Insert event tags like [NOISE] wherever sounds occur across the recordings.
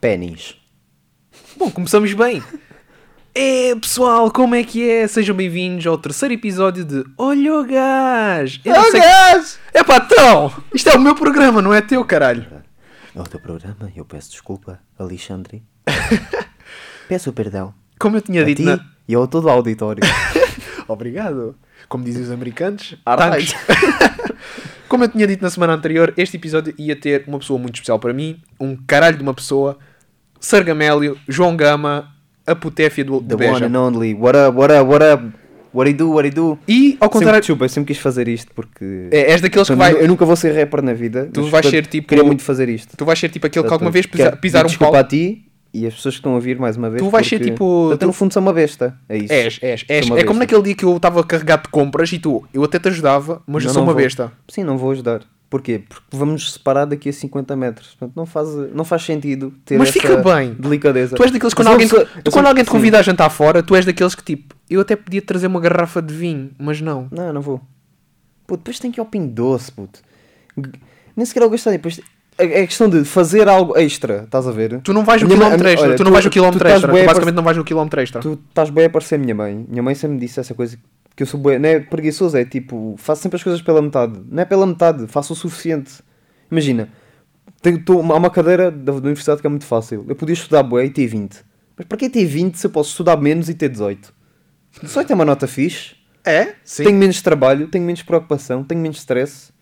Pênis. Bom, começamos bem. É, pessoal, como é que é? Sejam bem-vindos ao terceiro episódio de Olha o Gás! Eu não sei- gás! É patrão! Isto é o meu programa, não é teu, caralho. É o teu programa, eu peço desculpa, Alexandre. [LAUGHS] peço perdão. Como eu tinha A dito ti na... e ao todo o auditório. [LAUGHS] Obrigado. Como dizem os americanos. Alright. [LAUGHS] Como eu tinha dito na semana anterior, este episódio ia ter uma pessoa muito especial para mim. Um caralho de uma pessoa. Sargamélio, João Gama, a putéfia do, The do one Beja. and only. What up, what up, what up? What I do, what I do? E, ao Sempre, contrário... desculpa, eu sempre quis fazer isto porque... É, és daqueles que vai... Eu nunca vou ser rapper na vida. Tu mas, vais ser tipo- Queria muito fazer isto. Tu vais ser tipo aquele que alguma vez pisa, pisar um desculpa palco. a ti e as pessoas que estão a ouvir mais uma vez. Tu vais ser tipo- Portanto, tu- eu, no fundo sou uma besta. É isso. És, és, és. Sou É como naquele dia que eu estava carregado de compras e tu, eu até te ajudava, mas eu Não, sou não uma vou. besta. Sim, não vou ajudar. Porquê? Porque vamos nos separar daqui a 50 metros. Portanto, não faz, não faz sentido ter Mas fica bem. delicadeza. Tu és daqueles quando alguém, sou- tu, quando alguém te convida a jantar fora, tu és daqueles que tipo, eu até podia trazer uma garrafa de vinho, mas não. Não, não vou. Puto, depois tem que ir ao Pingo Doce, puto. Nem sequer eu gostei. Depois... É é questão de fazer algo extra, estás a ver? Tu não vais no minha mãe- quilómetro extra, olha, tu não tu- vais no quilómetro extra, tu basicamente não vais no quilómetro extra. Tu estás bem a parecer minha mãe. Minha mãe sempre me disse essa coisa que eu sou bué. Não é preguiçoso, é tipo, faço sempre as coisas pela metade. Não é pela metade, faço o suficiente. Imagina, tenho, tô, há uma cadeira da, da universidade que é muito fácil. Eu podia estudar bué e ter 20. Mas para que ter 20 se eu posso estudar menos e ter 18? 18 é uma nota fixe. É? Sim. Tenho menos trabalho, tenho menos preocupação, tenho menos stress.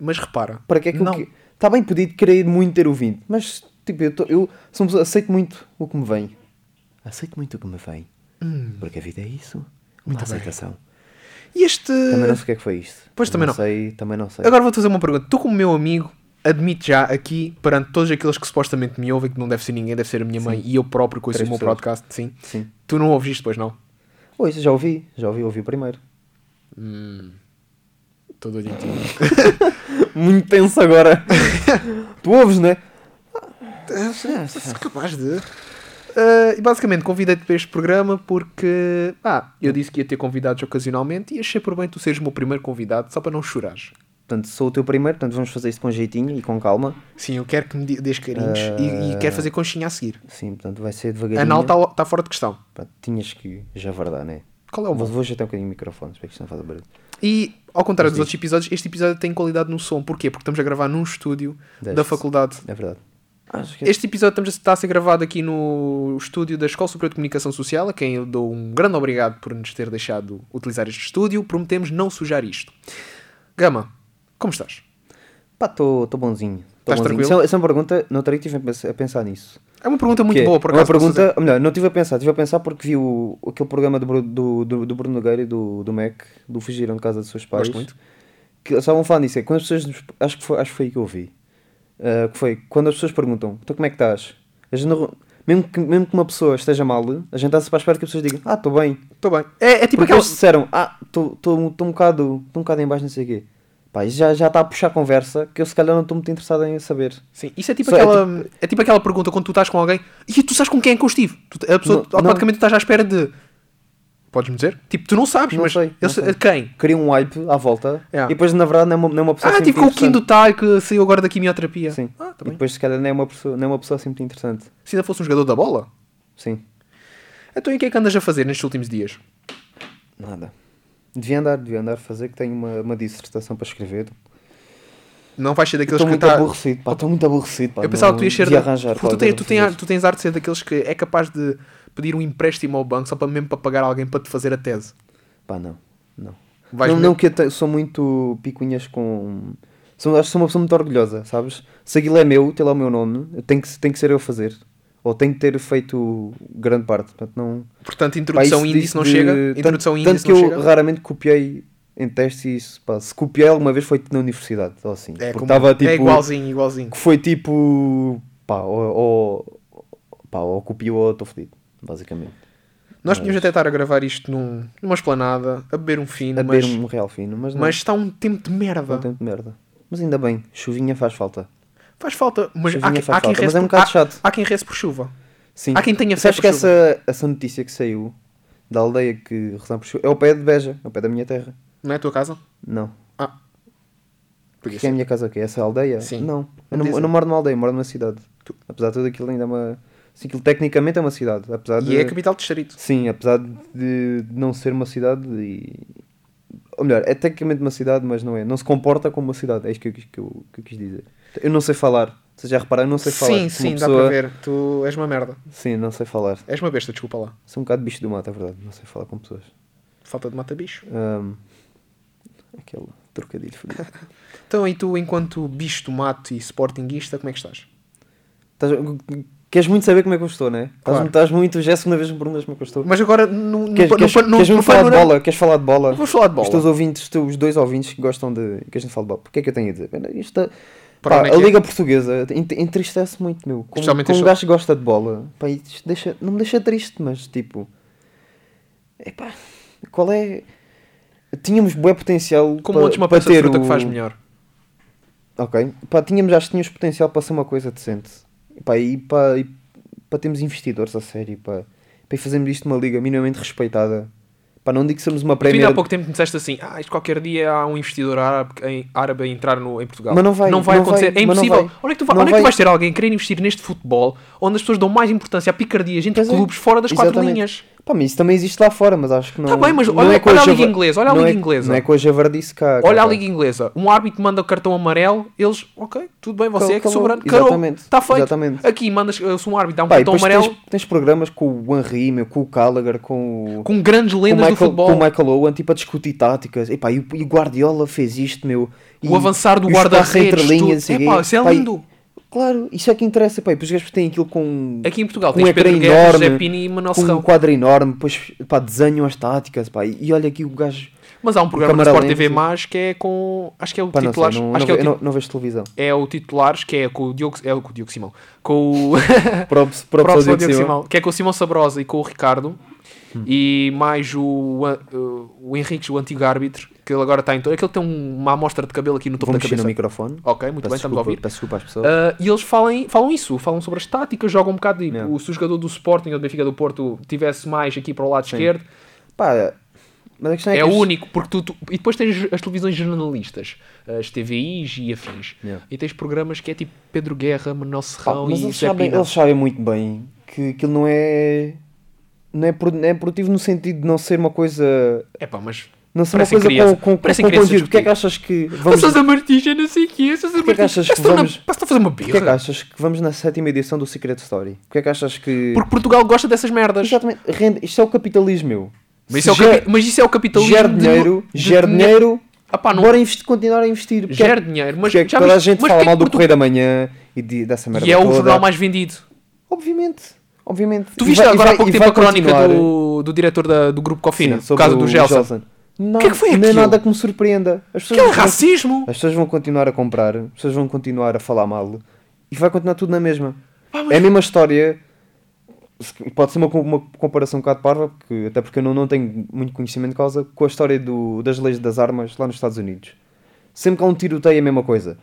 Mas repara, Para que é que Não. eu. Está bem, podia querer muito ter o 20. Mas, tipo, eu, tô- eu pessoa- aceito muito o que me vem. Aceito muito o que me vem. Porque a vida é isso. Hum. Muito bem. E este... Também não sei o que é que foi isto. Pois, também não. sei, também não sei. Agora vou-te fazer uma pergunta. Tu como meu amigo, admite já aqui, perante todos aqueles que supostamente me ouvem, que não deve ser ninguém, deve ser a minha mãe e eu próprio com esse meu pessoas. podcast, sim. Sim. Tu não ouves isto, pois não? Oi, já ouvi, já ouvi, ouvi primeiro. Estou doido em ti. Muito tenso agora. [LAUGHS] tu ouves, né? Sou capaz de. Ah, e basicamente convidei-te para este programa porque ah, eu disse que ia ter convidados ocasionalmente e achei por bem tu seres o meu primeiro convidado, só para não chorares. Portanto, sou o teu primeiro, portanto vamos fazer isto com jeitinho e com calma. Sim, eu quero que me dê- dês carinhos e, e quero fazer conchinha a seguir. Sim, portanto vai ser devagarinho. Anal está tá fora de questão. Pá, tinhas que javardar, né? Qual é o Vou, vou ajeitar um bocadinho o microfone, espero que isto não faça barulho. E, ao contrário dos Mas outros episódios, este episódio tem qualidade no som. Porquê? Porque estamos a gravar num estúdio da faculdade. É verdade. Que Este episódio está a ser gravado aqui no estúdio da Escola Superior de Comunicação Social, a quem eu dou um grande obrigado por nos ter deixado utilizar este estúdio. Prometemos não sujar isto. Gama, como estás? Pá, estou bonzinho. Tô Estás bonzinho. tranquilo? Essa, essa é uma pergunta, no outro dia estive a pensar, nisso. É uma pergunta muito Que é boa, por uma acaso. posso pergunta, melhor, não estive a pensar, estive a pensar porque vi o, aquele programa do, do, do, do Bruno Nogueira e do, do Mac, do Fugiram de Casa dos Seus Pais. Gosto muito. Que estavam a falar nisso, é quando as pessoas, acho que foi, acho que foi aí que eu ouvi, Ah, que foi quando as pessoas perguntam, então como é que estás? A gente não- mesmo, que, mesmo que uma pessoa esteja mal, a gente está-se para a espera que as pessoas digam, ah, estou bem. Estou bem. É, é tipo Porque aquela. eles disseram, ah, estou um bocado, tô um bocado em baixo, não sei o quê. Pá, isso já, já está a puxar a conversa que eu se calhar não estou muito interessado em saber. Sim, isso é tipo, Só é aquela, é tipo aquela pergunta quando tu estás com alguém e tu sabes com quem é que eu estive. Tu- a pessoa Não- automaticamente estás à espera de. Podes-me dizer? Tipo, tu não sabes, Não mas. sei, eu não sei-. Quem? Cria um hype à volta Yeah. e depois na verdade não é uma, não é uma pessoa Ah, assim tipo com o Kim do. Tai que saiu agora da quimioterapia. Sim. Ah, tá E depois se calhar não é uma pessoa, não é uma pessoa assim muito interessante. Se ainda fosse um jogador da bola. Sim, Então e o que é que andas a fazer nestes últimos dias? nada. Devia andar, devia andar a fazer que tenho uma, uma dissertação para escrever. Não vais ser daqueles Estou que muito tá- aborrecido, pá, estou muito aborrecido. Pá, Eu pensava não- que tu ias ser. da- arranjar porque tu, tens, tu, tens, fazer. tu tens arte de ser daqueles que é capaz de pedir um empréstimo ao banco só para mesmo para pagar alguém para te fazer a tese. Pá, não, não. Vais não, mesmo- não que eu te- sou muito picuinhas com. Sou, acho que sou uma pessoa muito orgulhosa, sabes? Se aquilo é meu, tem lá o meu nome, tem que, tem que ser eu a fazer. Ou tenho que ter feito grande parte. Portanto, não. Portanto, Pá, introdução isso- índice não de- chega. tanto- Introdução tanto, índice que não eu chega. raramente copiei em testes e isso. Pá, se copiei alguma vez foi na universidade. Ou assim. É, Porque estava tipo. é igualzinho, igualzinho. Que foi tipo. Pá, ou, ou, pá, ou copio ou estou fodido. Basicamente. Nós podíamos até estar a gravar isto num, numa esplanada, a beber um fino, A mas, beber um real fino, mas não. mas está um tempo de merda. não tem de merda. Mas ainda bem, chuvinha faz falta. Faz falta, mas há, Chuvinha quem- faz há quem falta, mas reze é um por- bocado há- chato. há quem reze por chuva. Sim. Há quem tenha fé por que chuva. essa, essa notícia que saiu da aldeia que rezamos por chuva é o pé de Beja, é o pé da minha terra. Não é a tua casa? Não. Ah. Podia Que é a minha casa o quê? Essa aldeia? Sim. Não. Eu não, eu não moro numa aldeia, moro numa cidade. Apesar de tudo aquilo ainda é uma. Sim, aquilo tecnicamente é uma cidade. Apesar de... E é a capital do distrito. Sim, apesar de não ser uma cidade e. Ou melhor, é tecnicamente uma cidade, mas não é. Não se comporta como uma cidade. É isto que eu, quis- que eu, que eu quis dizer. Eu não sei falar. Vocês já repararam? Eu não sei falar. Sim, sim, uma dá pessoa- para ver. Tu és uma merda. Sim, não sei falar. És uma besta, desculpa lá. Sou um bocado bicho do mato, é verdade. Não sei falar com pessoas. Falta de mata-bicho. Ahm, aquele trocadilho fodido. [LAUGHS] Então, e tu, enquanto bicho do mato e sportinguista, como é que estás? Estás- Queres muito saber como é que eu estou, não é? Estás, Claro. estás muito. Já é a segunda vez que me perguntas como é que eu estou. Mas agora, no, Queres, no, queres, no, no, queres no falar de bola? Queres falar de bola? Vamos falar de bola. Os teus ouvintes, os dois ouvintes que gostam de. que a gente fala de bola. Porquê é que eu tenho a dizer? Isto, é- Para pá, é a é? Liga Portuguesa ent- entristece muito, meu. Como, como um gajo que gosta de bola. Pá, deixa, não me deixa triste, mas tipo. Epá, qual é. Tínhamos bué potencial Como montes uma peça de fruta que faz melhor. Ok. Pá, tínhamos, acho que tínhamos potencial para ser uma coisa decente. Pá, e para, e termos investidores a sério, pá. Para fazermos isto uma liga minimamente respeitada. Pá, não digo que somos uma Tu ainda há pouco tempo me disseste assim, ah, isto qualquer dia há um investidor árabe, em, árabe a entrar no, em Portugal. Mas não vai, não vai não acontecer. vai, é mas não impossível. vai. Onde é que tu, vai, onde é que vai. vais ter alguém querer investir neste futebol onde as pessoas dão mais importância a picardias entre Pois é. clubes fora das quatro Exatamente. linhas? Pá, mas isso também existe lá fora, mas acho que não... Tá bem, mas olha- com olha a Liga Inglesa, olha a não Liga é- Inglesa. Não é com a javardice cá. Olha a Liga Inglesa, um árbitro manda cartão amarelo, eles, ok, tudo bem, você é que Calou. soberano, Exatamente. está feito. Exatamente. Aqui mandas, eh, se um árbitro dá um Pá, cartão amarelo, tens, tens programas com o Henry, meu, com o Gallagher, com o... com grandes lendas do Michael, futebol. com o Michael Owen, tipo, a discutir táticas. E, pá, e, o- Guardiola fez isto, meu. E, o avançar do guarda-redes, linhas, tudo. e Epá, isso é pá, lindo. Claro, isso é que interessa, pá. Depois os gajos têm aquilo com, Aqui em Portugal um ecrã enorme, e com um quadro enorme, depois, pá, desenham as táticas, pá. E, e olha aqui o gajo... Mas há um programa na Sport TV. Mais que é com. Acho que é o Pá, não sei, não, acho não, que é o, não, não vejo televisão. é o titulares que é com o Diogo. É com o Diogo Simão. Com o. [LAUGHS] Props ao Diogo Diogo Simão. Simão. Que é com o Simão Sabrosa e com o Ricardo. Hum. E mais o, o, o Henriques, o antigo árbitro, que ele agora está em todo. Aquele que tem um- uma amostra de cabelo aqui no topo Vou da cabeça. no microfone. Ok, muito Peço bem, estamos a desculpa- ouvir. Peço desculpa às pessoas. Ah, e eles falam, falam isso, falam sobre as táticas, jogam um bocado. Tipo, Yeah. Se o jogador do Sporting ou do Benfica do Porto tivesse mais aqui para o lado Sim. esquerdo, Pá, mas a questão é, é, o único, porque tu, tu- E depois tens as televisões jornalistas, as TVIs e afins. Yeah. E tens programas que é tipo Pedro Guerra, Manuel Pá, Serrão mas e eles Zé sabem, Pina. eles sabem muito bem que aquilo não é. Não é, não é produtivo no sentido de não ser uma coisa. Epá, mas... Não ser uma coisa crianças- com, com, com, conteúdo. Porquê é que achas que vamos. Passas a Martija, não sei o quê. A Porquê é que Martija. achas que que vamos- que a fazer uma Porquê é que birra. achas que vamos na sétima edição do Secret Story? Porquê é que achas que. Porque Portugal gosta dessas merdas. Exatamente. Rende... Isto é o capitalismo, meu. Mas isso, é o capi- mas isso é o capitalismo Gera dinheiro, de- gera dinheiro. Ah pá, não... Bora investir, continuar a investir. Porque é- Gera dinheiro, mas porque é que já toda a gente fala mal que do Correio da Manhã e de- dessa merda E é o jornal mais vendido. Obviamente. Obviamente. Tu viste vai- agora há vai- pouco e tempo a crónica continuar. do, do diretor da- do grupo Cofina, Sim, por causa do o Gelson. Não, que é que foi não é nada que me surpreenda. As Que é racismo! as pessoas vão continuar a comprar, as pessoas vão continuar a falar mal e vai continuar tudo na mesma. Pá, mas- É a mesma história. Pode ser uma, uma comparação um bocado parva, porque, até porque eu não, não tenho muito conhecimento de causa, com a história do, das leis das armas lá nos Estados Unidos. Sempre que há um tiroteio é a mesma coisa.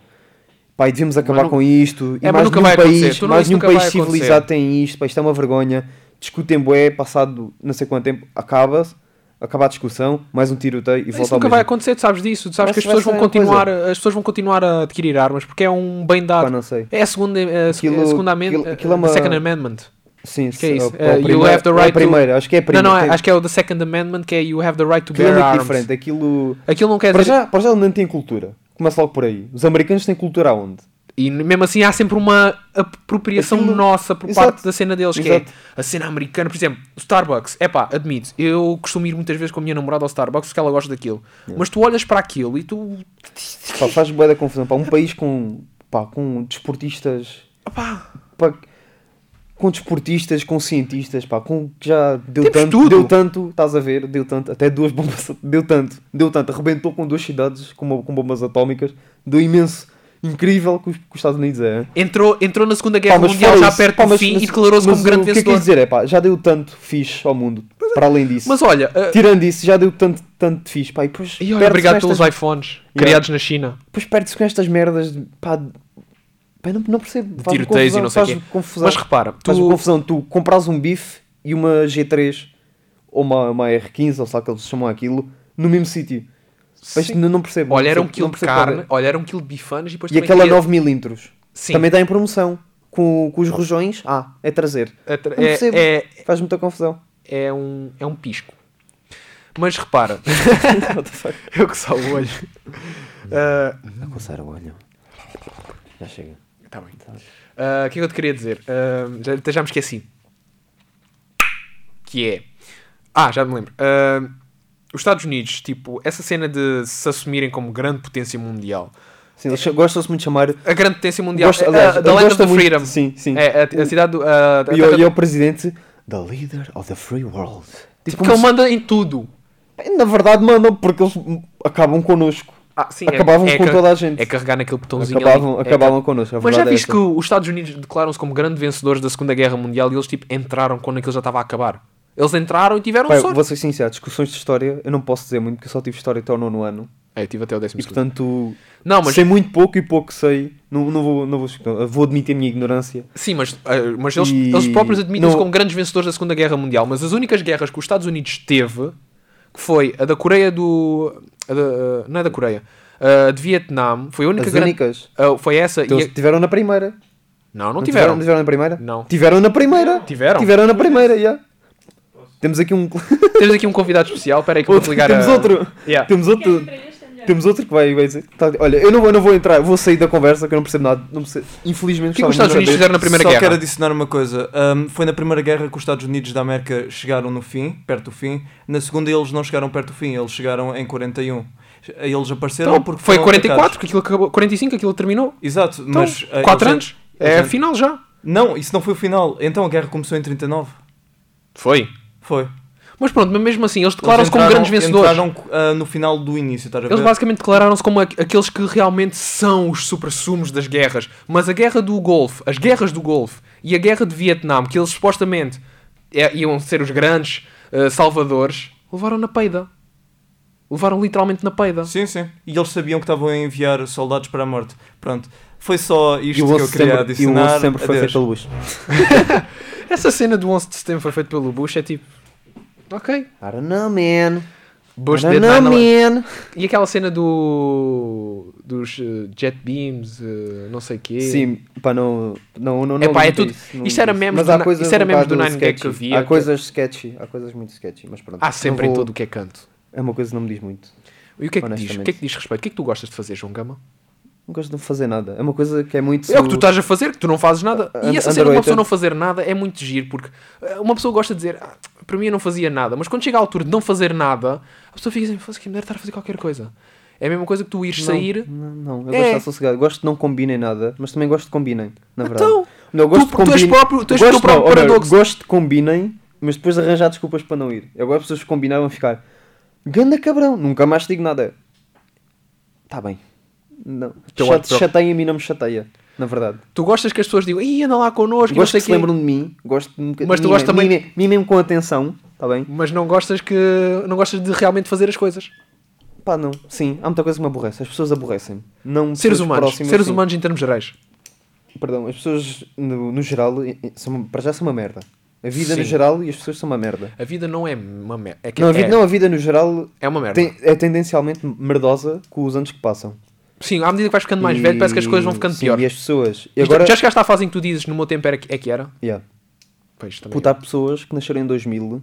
Pá, e devíamos acabar com isto. E É, mas mais nenhum país, não- mais nenhum país civilizado tem isto. Pá, isto é uma vergonha. Discutem bué, passado não sei quanto tempo, acaba-se, acaba a discussão, mais um tiroteio e volta Isso nunca vai acontecer, tu sabes disso. Tu sabes Vai que as pessoas, vão mesma continuar, as pessoas vão continuar a adquirir armas porque é um bem Pá, dado. não sei. É a segunda, a, Aquilo- a segunda amend- aquilo- aquilo é uma- Second Amendment. Sim, Que é isso? o- o Eh, you primeiro- have the é right a primeira, acho que é a Não, primeira. não, é- Tem- acho que é o The Second Amendment que é You have the right to Aquilo é bear arms. diferente. Aquilo. Aquilo não quer Para dizer. já, para já não tem cultura. Começa logo por aí. Os americanos têm cultura aonde? E mesmo assim há sempre uma apropriação Aquilo- nossa por Exato. parte da cena deles, que Exato. é a cena americana. Por exemplo, Starbucks. É pá, admito, eu costumo ir muitas vezes com a minha namorada ao Starbucks porque ela gosta daquilo. Mas tu olhas para aquilo e tu. Pá, faz bué da confusão. Pá, um país com, pá, com desportistas. Opá, Pá, com desportistas, com cientistas, pá, com que já deu Temos tanto, tudo. deu tanto, estás a ver, deu tanto, até duas bombas, [LAUGHS] deu tanto, deu tanto, arrebentou com duas cidades com, com bombas atómicas, deu imenso, incrível que os, que os Estados Unidos é. entrou, entrou na Segunda Pá, Guerra mas Mundial já perto pá, do mas- fim mas- e declarou-se mas como grande o que é que eu vencedor. quis dizer é pá, já deu tanto fixe ao mundo, para além disso. Mas olha, uh, Tirando isso, já deu tanto, tanto fixe, pá, e depois e olha, obrigado pelos estas, iPhones Yeah. criados na China. depois perde-se com estas merdas, pá, pá, não, não percebo. faz-me tiroteios e não sei o faz quê. confusão. Mas repara, Faz tu, confusão, tu compras um bife e uma G3 ou uma, uma R15, ou lá que eles chamam aquilo, no mesmo sítio. Sim. não, não percebo. Olha, era um quilo de é. carne, olha, era um quilo de bifanas e depois E aquela queria- 9 milímetros. Sim. Também está em promoção. Com, com os rojões, ah, é trazer. É, tra- Não percebo. é, é, Faz muita confusão. é um, é um pisco. Mas repara, [LAUGHS] [LAUGHS] eu que só o olho. Ah, A coçar o olho. Já chega. Tá bem. Ah, O que é que eu te queria dizer? Ah, já, até já me esqueci. Que é. Ah, já me lembro. Ah, os Estados Unidos, tipo, essa cena de se assumirem como grande potência mundial. Sim, eles gostam-se muito de chamar. A grande potência mundial. Gosto- é, aliás, a- da eu Land of the muito- Freedom. sim, sim. É a, a cidade do. da- E, e é o presidente, the leader of the free world. tipo, Tipo, que ele manda em tudo. Na verdade, mandam, porque eles acabam connosco. Ah, sim, Acabavam é, é com toda a gente. É carregar naquele botãozinho Acabavam, ali. É acabavam car- connosco. a Mas já é viste que os Estados Unidos declaram-se como grandes vencedores da Segunda Guerra Mundial e eles tipo entraram quando aquilo já estava a acabar. Eles entraram e tiveram Pai, sorte. vou ser sincero, discussões de história eu não posso dizer muito, porque eu só tive história até o nono ano. É, tive até o décimo E portanto, Não, mas sei muito pouco e pouco sei. Não, não, vou, não vou, vou admitir a minha ignorância. Sim, mas, ah, mas eles, E- eles próprios admitem-se não- como grandes vencedores da Segunda Guerra Mundial. Mas as únicas guerras que os Estados Unidos teve, que foi a da Coreia do. a da- ah, não é da Coreia. A de Vietnã, foi a única As grande. únicas. ah, foi essa. Então, e eles a- tiveram na primeira. Não, não, Não tiveram. tiveram na primeira? Não. Tiveram na primeira. Tiveram? Tiveram na primeira, já. Temos aqui um. Temos aqui um convidado especial. Espera aí que eu vou ligar Temos a... outro. Yeah. Temos outro. Temos outro que vai, vai dizer. tá, olha, eu não, vou, eu não vou entrar, vou sair da conversa que eu não percebo nada. Não percebo, infelizmente, O que é que os Estados Unidos fizeram na Primeira Só Guerra? quero adicionar uma coisa. Um, foi na Primeira Guerra que os Estados Unidos da América chegaram no fim, perto do fim. Na Segunda eles não chegaram perto do fim, eles chegaram em 41. Eles apareceram Então, porque foi foram 44, atacados. que aquilo acabou, 45, aquilo terminou. Exato, Então, mas... eh, 4 eles- anos. eles- É a final já. Não, isso não foi o final. Então a guerra começou em 39. Foi. Foi. Mas pronto, mas mesmo assim, eles declaram-se como grandes vencedores. Entraram ah, no final do início, estás a ver? Eles basicamente declararam-se como aqu- aqueles que realmente são os super-sumos das guerras. Mas a guerra do Golfo, as guerras do Golfo e a guerra de Vietnã, que eles supostamente é- iam ser os grandes eh, salvadores, levaram na peida. Levaram literalmente na peida. Sim, sim. E eles sabiam que estavam a enviar soldados para a morte. Pronto. Foi só isto que 11 eu queria setembro, e o 11 de adicionar. setembro foi feito pelo Bush. [LAUGHS] [LAUGHS] Essa cena do 11 de setembro foi feita pelo Bush, é tipo... Ok. I don't know, man. Bush I don't know, 9/11. man. E aquela cena do... dos eh, jet beams, eh, não sei o quê. Sim, pá, não. Não, não, não Epá, é tudo- disso, não isto era memes Mas do coisas isso era memes do bocado 9gag que havia Há coisas sketchy, há coisas muito sketchy, mas pronto. Há sempre Não em vou- todo o que é canto. É uma coisa que não me diz muito. E o que é que diz? O que é que diz respeito? O que é que tu gostas de fazer, João Gama? Não gosto de fazer nada. É uma coisa que é muito. É o que tu estás a fazer, que tu não fazes nada. E essa cena de uma pessoa não fazer nada é muito giro, porque eh, uma pessoa gosta de dizer, ah, para mim eu não fazia nada, mas quando chega à altura de não fazer nada, a pessoa fica assim, "Foda-se, que me deve estar a fazer qualquer coisa. É a mesma coisa que tu ires Não, sair. Não, não, eu É. gosto de estar sossegado. Gosto de não combinem nada, mas também gosto de combinem, na verdade. Então, não, eu gosto tu- tu és combinem- próprio- tu és o teu gosto, próprio não, paradoxo. Gosto de combinem, mas depois arranjar desculpas para não ir. Eu gosto de pessoas que combinavam ficar ganda cabrão, nunca mais digo nada. Tá bem. Não. Chate- próprio. Chateia-me e não me chateia, na verdade. tu gostas que as pessoas digam, ih, anda lá connosco, Gosto que se quê." lembram de mim, gosto de Mas tu gostas também- mimem- mimem-me com atenção, tá bem? mas não gostas que não gostas de realmente fazer as coisas. Pá, não. Sim, há muita coisa que me aborrece. As pessoas aborrecem. Não Seres humanos, próximas, seres sim. humanos em termos gerais. Perdão, as pessoas no, no geral, são, para já são uma merda. A vida no Sim. geral e as pessoas são uma merda. A vida não é uma merda. É, Não, a é, vida, não, a vida no geral é uma merda. tem- é tendencialmente merdosa com os anos que passam. Sim, à medida que vais ficando mais E- velho, parece que as coisas vão ficando sim, pior. E as pessoas. E agora. Já chegaste à fase em que tu dizes no meu tempo era que, é que era? Yeah. Pois, também. Puta, há pessoas que nasceram em 2000.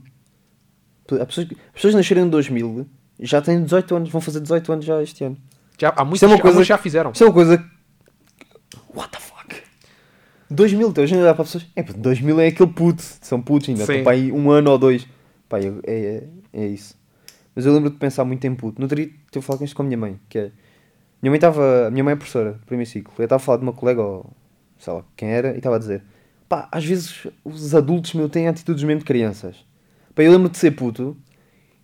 Há pessoas, que- as pessoas que nasceram em 2000 já têm 18 anos, vão fazer 18 anos já este ano. Já, há muitos, Isto é uma coisa muitos já fizeram. Isto é uma coisa. What the fuck? 2000, então, hoje em dia dá para pessoas. É, pá, 2000 é aquele puto, são putos ainda, estão para aí um ano ou dois. Pá, é, é, é isso. Mas eu lembro de pensar muito em puto. No outro dia estive a falar com isto com a minha mãe, que é. Minha mãe estava. a Minha mãe é professora, primeiro ciclo. Eu estava a falar de uma colega, ou sei lá quem era, e estava a dizer: pá, às vezes os adultos meu têm atitudes mesmo de crianças. Pá, eu lembro de ser puto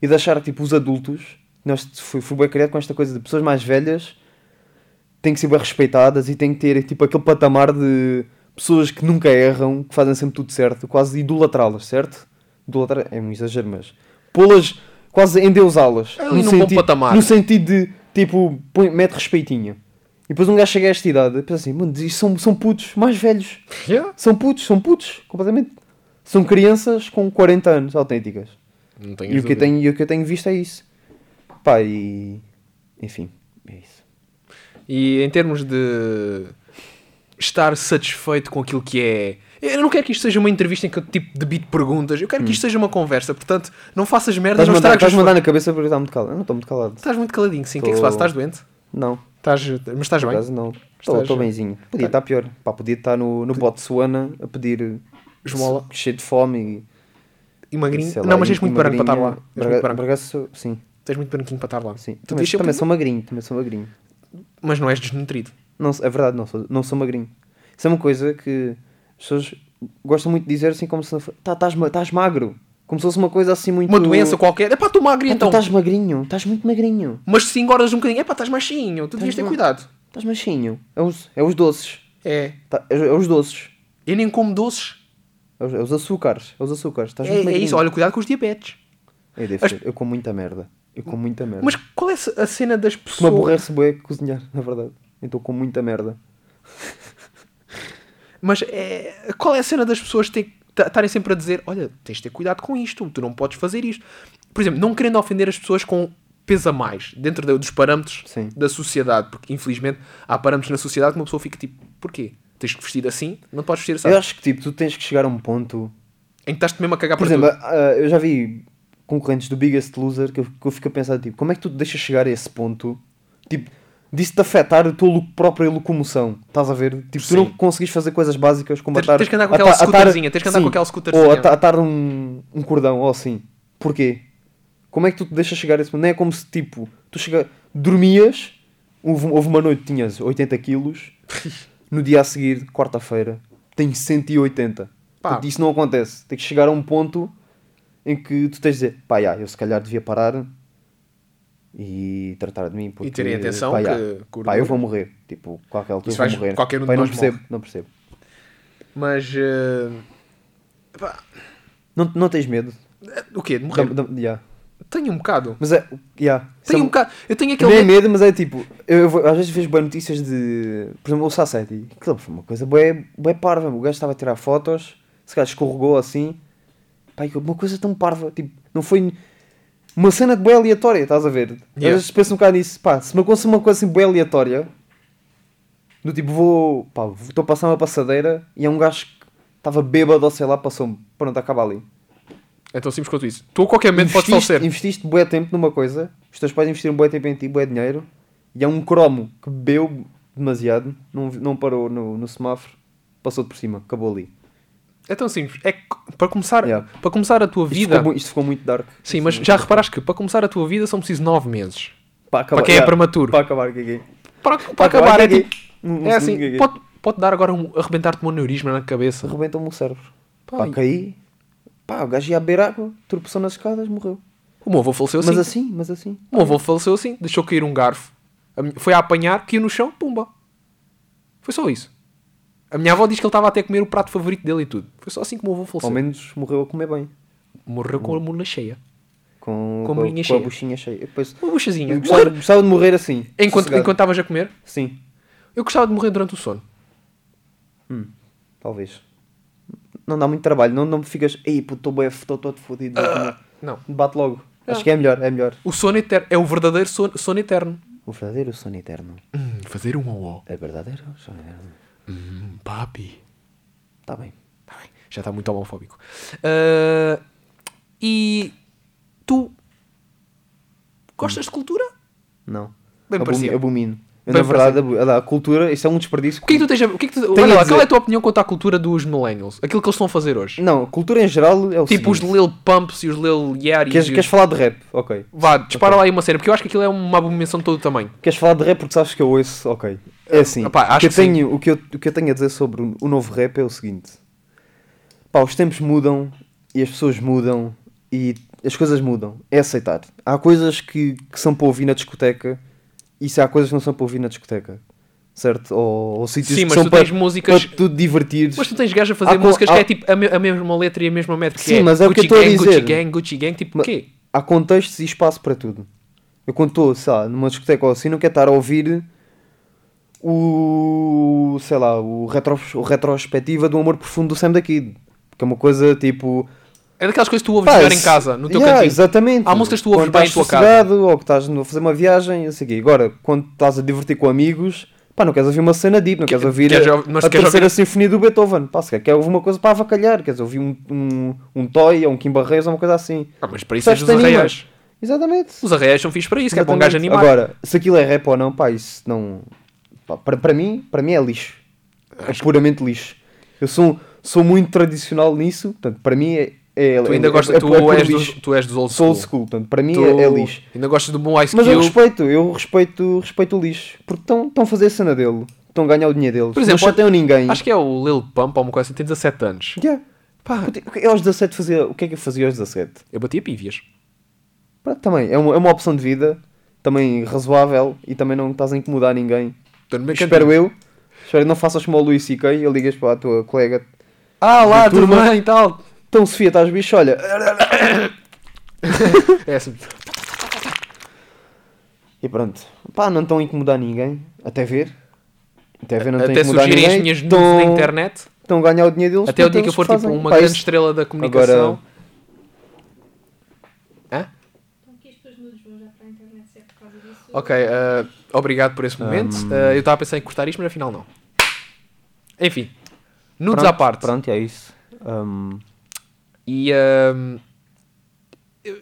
e de achar tipo os adultos. Nós fui, fui bem criado com esta coisa de pessoas mais velhas têm que ser bem respeitadas e têm que ter tipo aquele patamar de pessoas que nunca erram, que fazem sempre tudo certo, quase idolatrá-las, certo? Idolatrar é um exagero, mas pô-las quase endeusá-las. Num bom patamar. No sentido de tipo, põe, mete respeitinho. E depois um gajo chega a esta idade e pensa assim, mano, isto são, são putos mais velhos. Yeah. São putos, são putos, completamente. São crianças com 40 anos autênticas. Não tenho E o, que eu tenho, e o que eu tenho visto é isso. Pá, e. enfim, é isso. E em termos de estar satisfeito com aquilo que é. Eu não quero que isto seja uma entrevista em que eu tipo debito perguntas, eu quero que isto seja uma conversa, portanto, não faças merdas, não os estás-me a dar na cabeça porque está muito calado. Eu não estou muito calado. Estás muito caladinho, sim. O que é que se Tô- passa? Estás doente? Não, Estás... Mas estás bem? não. Estás- Estou benzinho. Podia estar pior. Pá, podia estar no, no Botsuana a pedir Esmola. cheio de fome e. E magrinho? lá, não, mas és muito branco para estar lá. Braga-. Bragaço, sim. Tens muito branquinho para estar lá. sim. Tu Também, também sou magrinho, também sou magrinho. Mas não és desnutrido. Não, é verdade, não sou, não sou magrinho. Isso é uma coisa que pessoas gostam muito de dizer assim como se tá, estás estás magro. Como se fosse uma coisa assim muito. Uma doença qualquer. É pá, estou magro tu então. estás magrinho, estás muito magrinho. Mas se engordas um bocadinho, é pá, estás machinho. Tu devias ter cuidado. Estás machinho. É os, é os doces. É. Tá, é, é os doces. Eu nem como doces. É os, é os açúcares. É os açúcares. Estás É, muito é isso. Olha, cuidado com os diabetes. Eu, devo As- ter- eu como muita merda. Eu como muita merda. Mas qual é a cena das me pessoas... aborrece bué cozinhar, [LAUGHS] na verdade. Então como muita merda. [LAUGHS] Mas é... qual é a cena das pessoas estarem sempre a dizer olha, tens de ter cuidado com isto, tu não podes fazer isto. Por exemplo, não querendo ofender as pessoas com peso a mais, dentro dos parâmetros Sim. da sociedade, porque infelizmente há parâmetros na sociedade que uma pessoa fica tipo, porquê? Tens que vestir assim? Não podes vestir assim. Eu acho que tipo, tu tens que chegar a um ponto. Em que estás-te mesmo a cagar Por para exemplo, ah, eu já vi concorrentes do Biggest Loser que eu, que eu fico a pensar, tipo, como é que tu deixas chegar a esse ponto? Tipo, disso-te afetar a tua própria locomoção. Estás a ver? Tipo, tu não conseguis fazer coisas básicas como Tens- atar... tens que andar com aquela atar- scooterzinha, tens que andar com aquela scooterzinha. Ou ata- atar um, um cordão, ou assim. Porquê? Como é que tu te deixas chegar a esse ponto? Não é como se, tipo, tu chega... dormias, houve, houve uma noite que tinhas 80 quilos, [LAUGHS] no dia a seguir, quarta-feira, tens 180. Pá. Portanto, isso não acontece. Tem que chegar a um ponto em que tu tens de dizer, pá, já, eu se calhar devia parar e tratar de mim. Porque, terem atenção pá, que já, pá, eu vou morrer. Tipo, qualquer altura vou morrer. qualquer um Pá, não percebo, morre. não percebo. Mas... eh, pá, Não, não tens medo? o quê? De morrer? Da- da- já. Tenho um bocado. Mas é, já. Tenho um São- bocado. Eu tenho Não aquele... é medo- mas é tipo, eu, eu vou- às vezes vejo boas notícias de, por exemplo, o Sassetti. Aquilo foi uma coisa bué, bué parva. O gajo estava a tirar fotos, se calhar escorregou assim. Pá, e uma coisa tão parva. Tipo, não foi uma cena de bué aleatória, estás a ver? Às Yeah. vezes penso um bocado nisso. Pá, se me acontece uma coisa assim bué aleatória, do tipo, vou, pá, estou a passar uma passadeira e é um gajo que estava bêbado ou sei lá, passou-me. Pronto, acaba ali. É tão simples quanto isso. Tu a qualquer momento podes Investiste, falecer. investiste bué tempo numa coisa, os teus pais investiram bué tempo em ti, bué dinheiro, e há um cromo que bebeu demasiado, não, não parou no, no semáforo, passou por cima, acabou ali. É tão simples. É para começar, Yeah. para começar a tua Isto vida. ficou, mu- isto ficou muito dark. Sim, mas já reparaste que para começar a tua vida são precisos 9 meses. para, acabar, para quem é prematuro. Para acabar, é Para, para acabar, é tipo. É assim, pode, pode dar agora um. arrebentar-te um aneurisma na cabeça. Arrebentou-me o cérebro. Pá, Pá, caí, pá, o gajo ia beber água, tropeçou nas escadas, morreu. O meu avô faleceu assim. Mas assim, mas assim. O meu avô faleceu assim. Deixou cair um garfo. Foi a apanhar, caiu no chão, pumba. Foi só isso. A minha avó diz que ele estava até a comer o prato favorito dele e tudo. Foi só assim que o meu avô Ao faleceu. menos morreu a comer bem. Morreu com a mula cheia. Com, Com a com, bolinha com a cheia. buchinha cheia. Depois, Uma buchazinha. eu gostava, gostava de morrer assim. Enquanto, estavas a comer, Sim, eu gostava de morrer durante o sono. talvez. Não dá muito trabalho, não, não ficas, ei, puto, estou bem, estou todo fodido. Não. Bate logo. Ah. Acho que é melhor, é melhor. O sono eterno é o verdadeiro sono, sono eterno. O verdadeiro sono eterno. Hum, fazer um ó É verdadeiro sono eterno. Hum, papi. Está bem. Tá bem, já está muito homofóbico. Ah, e tu gostas de cultura? Não. Bem Abom- parecido. abomino. Eu, na verdade, a, a cultura, isso é um desperdício. O que é que tu tens a... O que é que tu... Olha lá, dizer- qual é a tua opinião quanto à cultura dos millennials? Aquilo que eles estão a fazer hoje? Não, cultura em geral é o Tipo os seguinte. Lil Pumps e os Lil Yaris. Queres, queres os... falar de rap? Ok. Vá, dispara lá aí uma cena, porque eu acho que aquilo é uma abominação de todo o tamanho. Queres falar de rap porque sabes que eu ouço? Ok. É assim. Acho o, que eu que sim. tenho, o, que eu, o que eu tenho a dizer sobre o, o novo rap é o seguinte. Pá, os tempos mudam e as pessoas mudam e as coisas mudam. É aceitar. Há coisas que, que são para ouvir na discoteca e se há coisas que não são para ouvir na discoteca. Certo? Ou, ou sítios Sim, que são tu para, tens músicas- para tu divertires. Mas tu tens gajos a fazer Há músicas há- que é tipo a, me- a mesma letra e a mesma métrica. Sim, é mas é o que eu estou a Gang, Gucci dizer. Gang, Gucci Gang, tipo o Mas- quê? há contextos e espaço para tudo. Eu quando estou, sei lá, numa discoteca ou assim, não quero estar a ouvir o, sei lá, o, retro, o retrospectiva do amor profundo do Sam da Kid. Porque é uma coisa tipo, É daquelas coisas que tu ouves Pá, em casa, no teu Yeah, cantinho. Exatamente. Há músicas que tu ouves bem em tua casa. ou que estás a fazer uma viagem, o quê. Agora, quando estás a divertir com amigos, pá, não queres ouvir uma cena deep, não queres ouvir queres a, mas a queres terceira ouvir- sinfonia do Beethoven. Pá, se quer, quer ouvir uma coisa para avacalhar, queres ouvir um, um, um Toy ou um Kim Barreiros ou uma coisa assim. Ah, mas para isso tens Percebes os arraiais. Exatamente. Os arraiais são fixos para isso, que é para um gajo Exatamente. animar. Agora, se aquilo é rap ou não, pá, isso não. pá, para, para mim, para mim é lixo. É puramente lixo. Eu sou, sou muito tradicional nisso, portanto, para mim é. É tu ainda é, gostas, é, tu, é és dos, tu és dos old school. old school, portanto, para mim Tu é, é lixo. Ainda gostas do bom Ice Mas eu respeito, eu respeito, respeito o lixo. Porque estão a fazer a cena dele. Estão a ganhar o dinheiro deles. Por exemplo, não chateiam ninguém. Acho que é o Lil Pump ou uma coisa assim, tem 17 anos. Yeah. Pá, Eu aos 17 fazia. O que é que eu fazia aos 17? eu batia pívias. Pronto, também. É uma, é uma opção de vida. Também razoável. E também não estás a incomodar ninguém. Meu Espero eu. Espero que não faças como o Luís C.K. e ligas para a tua colega. Ah, lá, tudo bem e tal. Então, Sofia, estás bicho? Olha. [COUGHS] É assim. E pronto. Pá, não estão a incomodar ninguém. Até ver. Até ver, não estão a Até incomodar surgirem as ninguém. minhas Estão- na internet. Estão a ganhar o dinheiro deles. Até o portanto, dia que eu for tipo uma Pá, grande estrela da comunicação. Hã? Então que as tuas nudes vão já para a internet se por causa disso. Ok, eh, obrigado por esse momento. Um, Eh, eu estava a pensar em cortar isto, mas afinal não. Enfim, nudes Pronto, à parte. Pronto, é isso. Um, E ehm,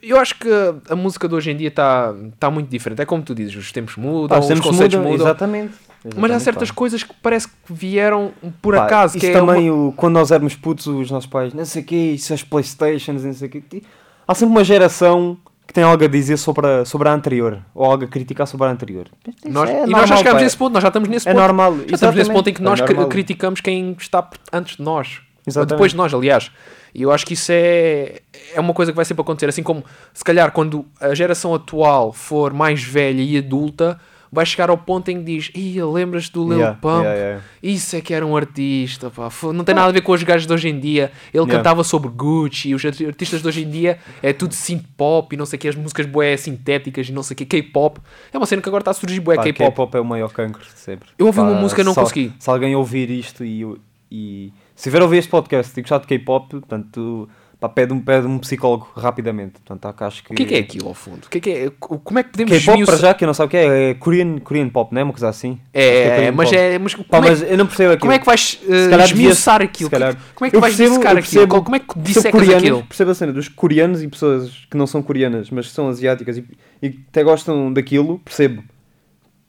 eu, acho que a música de hoje em dia está tá muito diferente. É como tu dizes, os tempos mudam, pá, os tempos conceitos mudam, mudam. Exatamente. Mas há Exatamente, certas pá. coisas que parece que vieram por Pá, acaso. Que isso é também, uma- o, quando nós éramos putos, os nossos pais, não sei o quê, isso as Playstations, não sei o quê. Há sempre uma geração que tem algo a dizer sobre a, sobre a anterior, ou algo a criticar sobre a anterior. Nós, é e nós normal, já chegámos nesse ponto, nós já estamos nesse É ponto. normal. Já estamos nesse ponto em que exatamente. nós É normal. criticamos quem está antes de nós. Ou Exatamente. depois de nós, aliás. E eu acho que isso é, é uma coisa que vai sempre acontecer. Assim como, se calhar, quando a geração atual for mais velha e adulta, vai chegar ao ponto em que diz: Ih, lembras do Lil Yeah, Pump? yeah, yeah. Isso é que era um artista, pá. Não tem nada a ver com os gajos de hoje em dia. Ele cantava sobre Gucci e os arti- artistas de hoje em dia é tudo synth pop e não sei o que, as músicas bué sintéticas e não sei o que, K-pop. É uma cena que agora está a surgir Pá, K-pop. K-pop é o maior cancro de sempre. Eu ouvi uma Pá, música e não se, consegui. Se alguém ouvir isto e, e se tiver a ouvir este podcast e gostar de K-pop, portanto, pá, pede, um, pede um psicólogo rapidamente. Portanto, acho que... O que é que é aquilo ao fundo? O que é que é? Co- Como é que podemos K-pop, para já, que eu não sei o que é, é Korean, Korean Pop, não é uma coisa assim? Que É, Korean mas Pop. é. Mas, Pá, é, mas eu não percebo aquilo. como é que vais uh, calhar devia- esmiuçar aquilo? calhar. Como é que vais percebo- dissecar eu aquilo? percebo- Como é que percebo dissecas coreanos, aquilo? Percebo a cena dos coreanos e pessoas que não são coreanas, mas que são asiáticas e, e até gostam daquilo, percebo.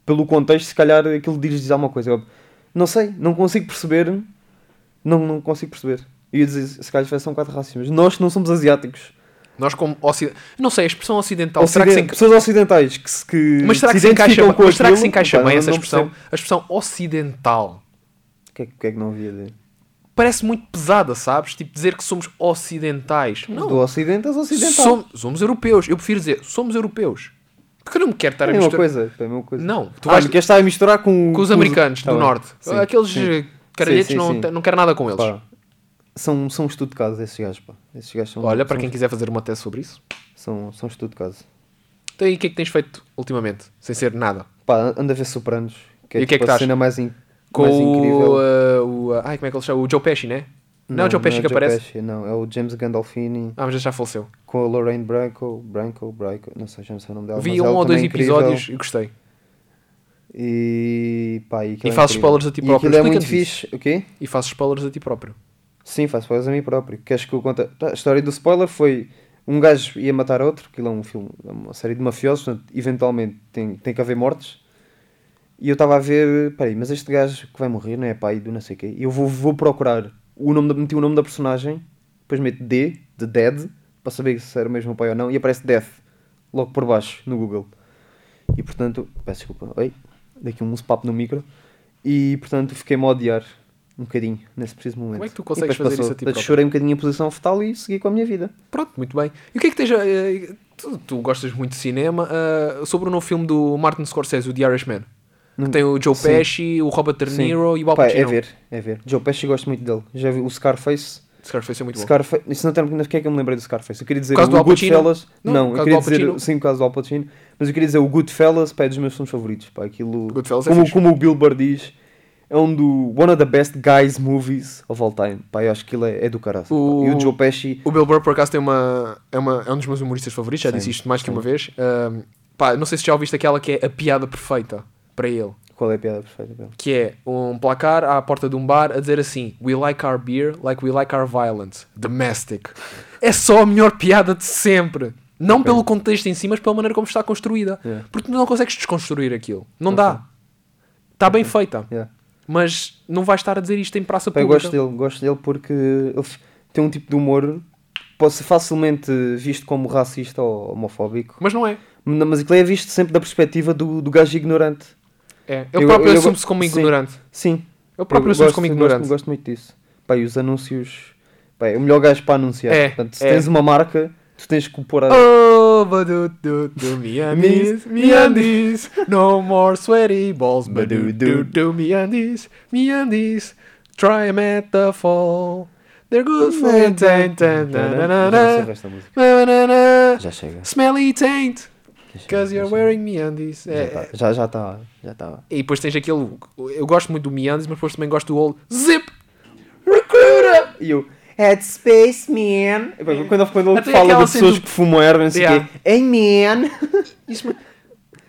Pelo contexto, se calhar aquilo diz-lhes alguma coisa. Eu não sei, não consigo perceber. Não, não consigo perceber. Eu ia dizer, se calhar um bocado racista, mas nós não somos asiáticos. Nós, como ocident... Não sei, a expressão ocidental. Será que enca- Pessoas ocidentais que se, que Mas será que se encaixa, com mas será que se encaixa bem não- essa não expressão? percebo. A expressão ocidental. O que, é, que- é que não havia de... Parece muito pesada, sabes? Tipo, dizer que somos ocidentais. Não. Do ocidente és ocidental. Som- somos europeus. Eu prefiro dizer, somos europeus. Porque eu não me quero estar É a misturar. coisa. É a mesma coisa. Não, tu Ah, vais quer estar a misturar com, com os americanos Tá do bem. norte. Sim, Aqueles sim. Caralhetes Sim, sim, não, sim. não quero nada com eles. Pá, são, são estudo de caso esses gajos, pá. Esses gajos são, Olha, para são, quem quiser fazer uma tese sobre isso. são, são estudo de caso. Então e o que é que tens feito ultimamente? Sem ser nada. Pá, anda a ver Sopranos. Que é, E o que é tipo que a estás? cena mais, in, Com mais o, incrível. eh, o, eh, Ai, como é que ele chama? O Joe Pesci, né? Não, é o Joe Pesci é que Joe aparece. Pesci, não, é o James Gandolfini Ah, mas já faleceu. com a Lorraine Branco, Branco, Branco, não sei, já não sei o nome dela. Vi um ou dois é incrível. episódios e gostei. E, pá, e, E é fazes spoilers a ti E próprio. aquilo é muito fixe. O quê? E fazes spoilers a ti próprio. Sim, faço spoilers a mim próprio. Queres que eu conte? Tá, A história do spoiler foi um gajo ia matar outro, aquilo é um filme, é uma série de mafiosos, portanto, eventualmente tem, tem que haver mortes. E eu estava a ver, peraí, mas este gajo que vai morrer não é pai do não sei o quê. E eu vou, vou procurar o nome da, meti o nome da personagem, depois meto D, de Dead, para saber se era mesmo o pai ou não, e aparece Death, logo por baixo, no Google. E portanto, peço desculpa, oi, daqui um papo no micro. E portanto fiquei-me a odiar um bocadinho nesse preciso momento. Como é que tu consegues fazer passou. isso a ti próprio? Chorei um bocadinho em posição fetal e segui com a minha vida. Pronto, muito bem. E o que é que esteja. eh, Tu, tu gostas muito de cinema. eh, sobre o novo filme do Martin Scorsese, o The Irishman. Que Não- tem o Joe Sim. Pesci, o Robert De Sim. Niro e o Al Pá, Pacino. é ver, é ver. Joe Pesci gosto muito dele. Já vi o Scarface. Scarface é muito bom. Scarface. Isso não tem porque é que eu me lembrei do Scarface. Eu queria dizer o? Goodfellas. Não, Não, eu queria dizer sim, por causa do Al Pacino. Mas eu queria dizer o Goodfellas, pá, é dos meus filmes favoritos. Pá, aquilo, Goodfellas é como, fixe. como o Bill Burr diz, é um do one of the best guys movies of all time. Pá, eu acho que ele é, é do caralho. O- E o Joe Pesci, O Bill Burr, por acaso, tem uma, é, uma, é um dos meus humoristas favoritos, já Sim, disse isto mais que sim. uma vez. Ahm, pá, não sei se já ouviste aquela que é a piada perfeita para ele. qual é a piada perfeita dele? Que é um placar à porta de um bar a dizer assim: We like our beer like we like our violence. Domestic. É só a melhor piada de sempre. Não Ok. pelo contexto em si, mas pela maneira como está construída. Yeah. Porque tu não consegues desconstruir aquilo. Não Ok. dá. Está bem feita. Yeah. Mas não vais estar a dizer isto em praça Pá, eu pública. gosto dele, gosto dele porque ele tem um tipo de humor pode ser facilmente visto como racista ou homofóbico, Mas não é. Mas aquilo é visto sempre da perspectiva do, do gajo ignorante. É. Ele Eu- próprio eu- eu- assume-se como sim. ignorante. Sim, Ele eu próprio assume-se gosto, como gosto, ignorante. gosto muito disso. Pá, e os anúncios, pá, é o melhor gajo para anunciar. É, Portanto, se é. tens uma marca, tu tens que pôr a. Oh, badu, du, du, me undies, me no more sweaty balls, badu, du, du, me undies, me try 'em at the fall, they're good for taint, Já chega. smelly taint, Já chega, cause já you're wearing me undies. É, Já tá- Já já está. Já está. E depois tens aquele, eu gosto muito do me undies, mas depois também gosto do old zip, recruiter. E eu. Headspace, man. E, Quando, quando ele fala de pessoas do- que fumam erva, não sei o Yeah. quê. Hey, man. [LAUGHS] Isso,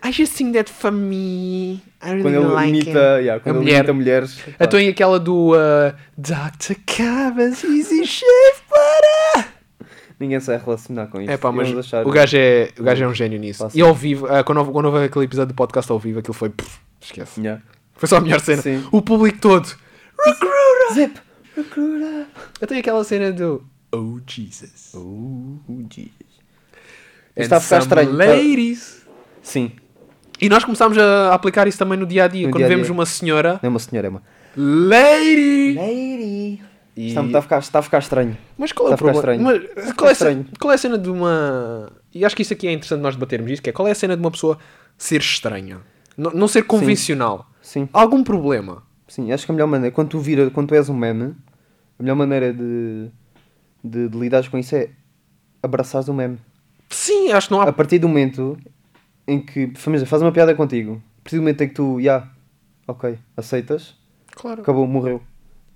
I just think that for me, I really Quando ele like imita, it. yeah, quando A ele mulher. imita mulheres. Então e aquela do uh, Dr. Cabas Easy Shave para. Ninguém se vai relacionar com isso. É pá, mas o gajo, é, o gajo é um gênio nisso. Fácil. E ao vivo, uh, quando, houve- quando houve aquele episódio do podcast ao vivo, aquilo foi. pff, esquece. Yeah. Foi só a melhor cena. Sim. O público todo. Recruiter! Zip. Recruiter. Até aquela cena do. Oh Jesus. Oh, Jesus. And Está a ficar estranho. Ladies. Sim. E nós começámos a aplicar isso também no dia a dia. No quando dia-a-dia. vemos uma senhora. Não é uma senhora, é uma. Lady! Lady. E- Está, está, a ficar, está a ficar estranho. Mas qual é o Está ficar problema? estranho. Mas qual, é cena, qual é a cena de uma. E acho que isso aqui é interessante nós debatermos isso, que é qual é a cena de uma pessoa ser estranha? N- não ser convencional. Sim. Algum problema? Sim, acho que a melhor maneira, quando tu, vira, quando tu és um meme, a melhor maneira de, de, de lidares com isso é abraçares o meme. Sim, acho que não há. A partir do momento em que, família, faz uma piada contigo, a partir do momento em que tu, já, ok, aceitas, Claro. acabou, morreu.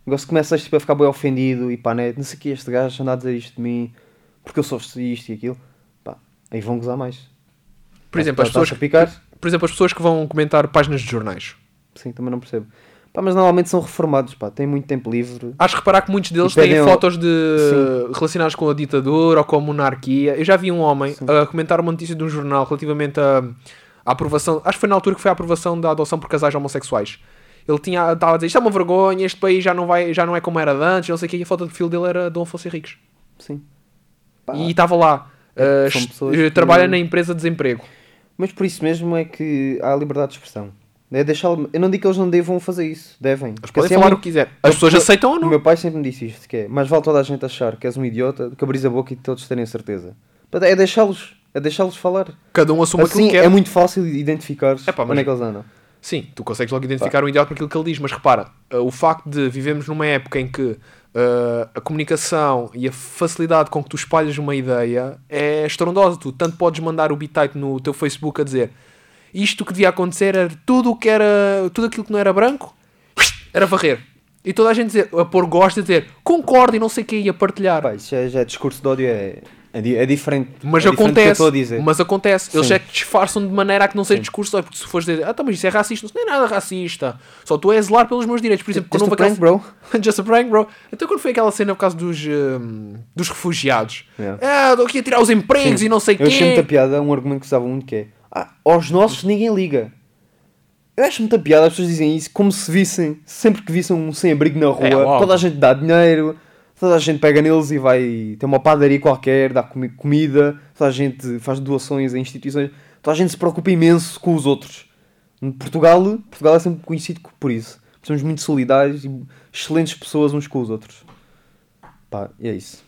Agora se começas tipo, a ficar bem ofendido e pá, né, não sei o que este gajo anda a dizer isto de mim, porque eu sou isto e aquilo, pá, aí vão gozar mais. Por exemplo, as Estás- pessoas, picar? por exemplo, as pessoas que vão comentar páginas de jornais. Sim, também não percebo. Pá, mas normalmente são reformados, pá, têm muito tempo livre. Acho que reparar que muitos deles têm ao- fotos de relacionadas com a ditadura ou com a monarquia. Eu já vi um homem a comentar uma notícia de um jornal relativamente à aprovação. Acho que foi na altura que foi a aprovação da adoção por casais homossexuais. Ele tinha, estava a dizer isto é uma vergonha, este país já não, vai, já não é como era antes, não sei o que, e a foto de perfil dele era Dom Afonso Henriques. Sim. Pá, E estava lá, É, uh, que- trabalha na empresa de desemprego. Mas por isso mesmo é que há liberdade de expressão. É deixar... Eu não digo que eles não devam fazer isso. Devem. Eles Porque podem assim é falar muito- o que quiser. As pessoas Eu- aceitam ou O não? meu pai sempre me disse isto, que é mais vale toda a gente achar que és um idiota do que abrir a boca e todos terem certeza. É deixá-los, é deixá-los falar. Cada um assume aquilo Assim que quer. é muito fácil identificar Epá, mas- onde é que eles andam. Sim, tu consegues logo identificar o idiota aquilo que ele diz, mas repara, uh, o facto de vivemos numa época em que uh, a comunicação e a facilidade com que tu espalhas uma ideia é estrondosa. Tu tanto podes mandar o bitite no teu Facebook a dizer isto que devia acontecer era tudo o que era tudo aquilo que não era branco era varrer. E toda a gente dizer, a pôr gosta de dizer concordo e não sei o que e a partilhar. Isso já, já é discurso de ódio, é, é, é diferente. Mas é diferente do que eu acontece, estou a dizer. mas acontece. Eles Sim. é que disfarçam de maneira a que não seja Sim. discurso. Porque se fores dizer, ah, tá, mas isso é racista, não é nada racista. Só estou a zelar pelos meus direitos. Por exemplo, Just quando a prank, bro. [LAUGHS] Just a prank, bro. Então quando foi aquela cena por causa dos, hum, dos refugiados. Yeah. Ah, estou aqui a tirar os empregos Sim. e não sei o Eu achei muita quê. piada, um argumento que usava muito que é ah, aos nossos ninguém liga. Eu acho muita piada as pessoas dizem isso como se vissem, sempre que vissem um sem-abrigo na rua, É, toda a gente dá dinheiro, toda a gente pega neles e vai ter uma padaria qualquer, dá comi- comida, toda a gente faz doações a instituições, toda a gente se preocupa imenso com os outros. Em Portugal, Portugal é sempre conhecido por isso. Somos muito solidários e excelentes pessoas uns com os outros. Pá, e é isso.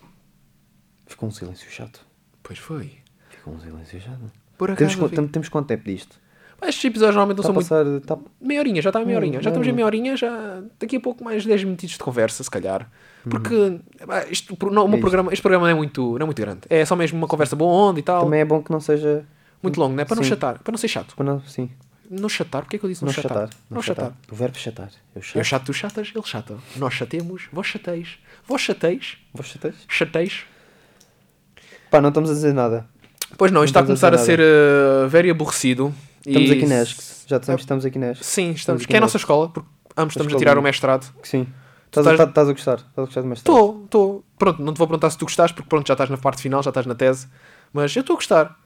Ficou um silêncio chato. Pois foi. Ficou um silêncio chato. Por Temos, acaso. qu- vi. tem- temos quanto tempo disto? Estes episódios normalmente não a são muito. passar. Tá... Meia horinha, já está a meia horinha. Já estamos em meia horinha, já daqui a pouco mais 10 minutinhos de conversa, se calhar. Porque pá, isto, não, É programa, este programa não é, muito, não é muito grande. É só mesmo uma conversa boa onda e tal. Também é bom que não seja. Muito longo, né? Para não Sim. chatar, para não ser chato. Para não, sim. Não chatar? Porquê que eu disse não, Não chatar? chatar. Não chatar. O verbo chatar. Eu chato. Eu chato, tu chatas, ele chata. Nós chatemos, vós chateis. Vós chateis, Vos chateias? chateis. Pá, não estamos a dizer nada. Pois não, isto está a estamos começar a, a ser uh, very aborrecido. Estamos E- aqui na ESC. Já dissemos que estamos aqui na ESC. Sim, estamos. aqui Que é a nossa escola, porque ambos estamos a tirar o mestrado. Sim. Estás, estás- a, estás a gostar. Estás a gostar mestrado. Estou, estou. Pronto, não te vou perguntar se tu gostaste, porque pronto, já estás na parte final, já estás na tese. Mas eu estou a gostar.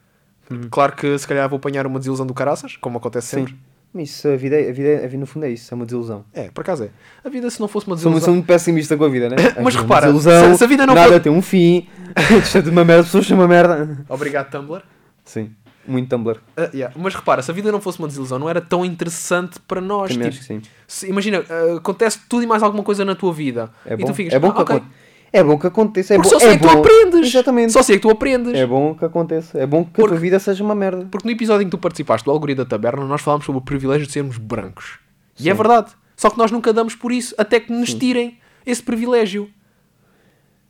Claro que se calhar vou apanhar uma desilusão do caraças, como acontece Sim. sempre. Isso, a vida, é- a vida, é- a vida no fundo é isso. É uma desilusão. É, por acaso é. A vida se não fosse uma desilusão. sou muito pessimista com a vida, né? [COUGHS] Mas É uma repara, desilusão, se- se a vida não nada for- tem um fim. [LAUGHS] Isto é de uma merda. As pessoas são uma merda. Obrigado, Tumblr. Sim. Muito Tumblr. Ah, yeah. Mas repara, se a vida não fosse uma desilusão, não era tão interessante para nós. Também Tipo, que sim. se- imagina, ah, acontece tudo e mais alguma coisa na tua vida. É e bom, tu ficas, é bom ah, que ok. aconte- É bom que aconteça. É Porque bom, só sei é que tu bom. aprendes. Exatamente. Só sei que tu aprendes. É bom que aconteça. É bom que a Porque- tua vida seja uma merda. Porque no episódio em que tu participaste do Algoritmo da Taberna, nós falámos sobre o privilégio de sermos brancos. E Sim. é verdade. Só que nós nunca damos por isso, até que nos tirem esse privilégio.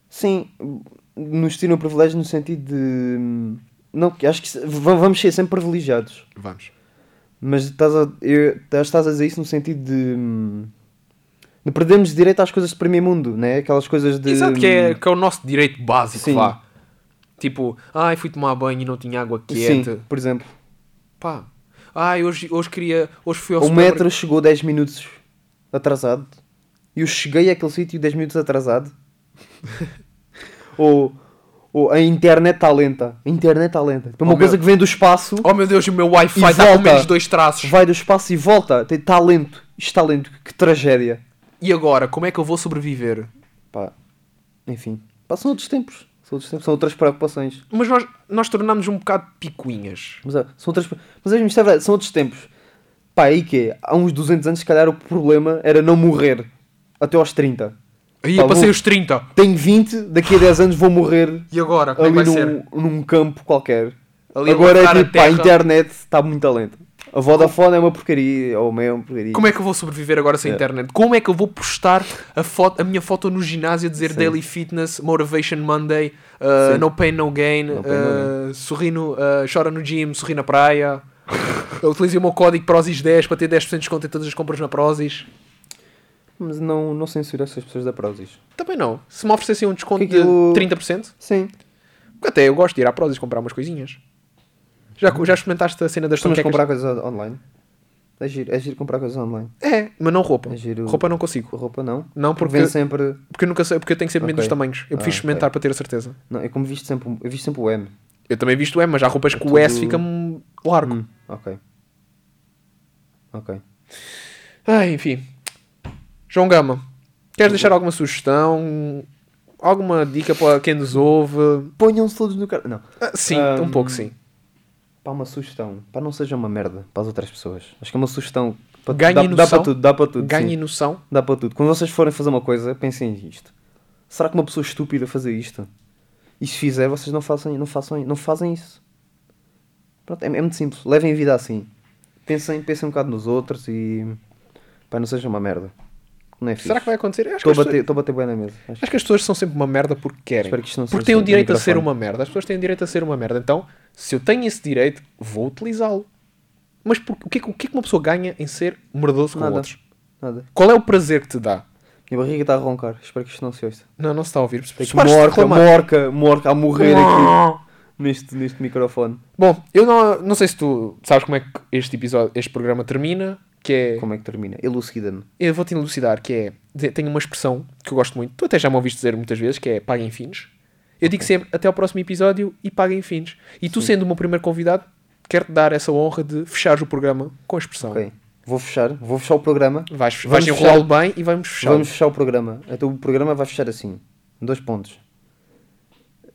Sim, nos tiram o privilégio no sentido de. Não, acho que vamos ser sempre privilegiados. Vamos. Mas estás a, eu- estás a dizer isso no sentido de. de perdermos direito às coisas de primeiro mundo, né? Aquelas coisas de. Exato, que é, que é o nosso direito básico, Sim. vá. Tipo, ai, fui tomar banho e não tinha água Sim, quente. por exemplo. Pá. Ai, hoje, hoje queria. Hoje fui ao O metro chegou 10 minutos atrasado. E eu cheguei àquele sítio 10 minutos atrasado. [LAUGHS] ou, a internet está lenta. A internet está lenta. É uma Oh, coisa meu- que vem do espaço. Oh meu Deus, o meu Wi-Fi está com menos dois traços. vai do espaço e volta. Está lento. Está lento. Que tragédia. E agora, como é que eu vou sobreviver? Pá. Enfim. São outros tempos. São outros tempos. São outras preocupações. Mas nós, nós tornamos um bocado picuinhas. Mas, é, são outras... Mas é, isto é verdade. São outros tempos. Pá, aí que? Há uns 200 anos, se calhar, o problema era não morrer. Até aos 30. Aí eu passei os 30. Tenho 20. Daqui a 10 anos vou morrer E agora, como é ali vai num, ser? num campo qualquer. Ali a Agora é a tipo, a terra. internet está muito lenta. A Vodafone é uma porcaria, ou é uma porcaria. Como é que eu vou sobreviver agora sem É. internet? Como é que eu vou postar a, foto, a minha foto no ginásio a dizer Sim. Daily Fitness, Motivation Monday, uh. No Pain No Gain, No pain, no uh, sorri no, uh, chora no gym, sorri na praia. eu utilizei o meu código Prozis10 para ter 10% de desconto em todas as compras na Prozis. Mas não, não censura essas pessoas da Prozis. Também não. Se me oferecessem um desconto Que aquilo- de 30%, Sim. porque até eu gosto de ir à Prozis comprar umas coisinhas. Já, já experimentaste a cena das panquecas? comprar coisas online? É giro, é giro comprar coisas online. É, mas não roupa. É giro. Roupa não consigo. Roupa não. Não, porque, Vem sempre. porque eu nunca sei, porque eu tenho sempre medo dos Ok. tamanhos. Eu Ah, prefiro ok. experimentar para ter a certeza. Não, eu como visto sempre, eu visto sempre o M. Eu também visto o M, mas há roupas É que o S tudo- fica-me largo. Hum, ok. Ok. Ai, enfim. João Gama, queres deixar alguma sugestão? Alguma dica para quem nos ouve? Ponham-se todos no carro. Não. Ah, sim, Ahm, um pouco sim. Pá, uma sugestão. Pá, não seja uma merda para as outras pessoas. Acho que é uma sugestão. Para Ganhem dá, dá noção. para tudo, dá para tudo. Ganhe sim. noção. Dá para tudo. Quando vocês forem fazer uma coisa, pensem nisto. Será que uma pessoa estúpida fazer isto? E se fizer, vocês não façam, não façam, não fazem isso. Pronto, é, é muito simples. Levem a vida assim. Pensem, pensem um bocado nos outros e. Pá, não seja uma merda. Não é fixe. Será que vai acontecer? Estou a bater, pessoas, bater bem na mesa. Acho, acho que as pessoas são sempre uma merda porque querem. espero Porque têm o direito a ser uma merda. As pessoas têm o direito a ser uma merda. Então, se eu tenho esse direito, vou utilizá-lo. Mas por- o, que é, que- o que é que uma pessoa ganha em ser merdoso com Nada. outros? Nada. Qual é o prazer que te dá? Minha barriga está a roncar. Espero que isto não se ouça. Não, não se está a ouvir. É que morca, morca, morca a morrer aqui [LAUGHS] neste, neste microfone. Bom, eu não, não sei se tu sabes como é que este episódio, este programa termina, que é... Como é que termina? Elucida-me. Eu vou-te elucidar, que é... Tenho uma expressão que eu gosto muito, tu até já me ouviste dizer muitas vezes, que é paguem fins. Eu digo sempre, até ao próximo episódio e paguem fins. E tu sendo o meu primeiro convidado, quero-te dar essa honra de fechar o programa com a expressão. Ok. Vou fechar. Vou fechar o programa. Vais, vais enrolá-lo bem e vamos fechar. Vamos fechar o programa. Então o programa vai fechar assim. Dois pontos.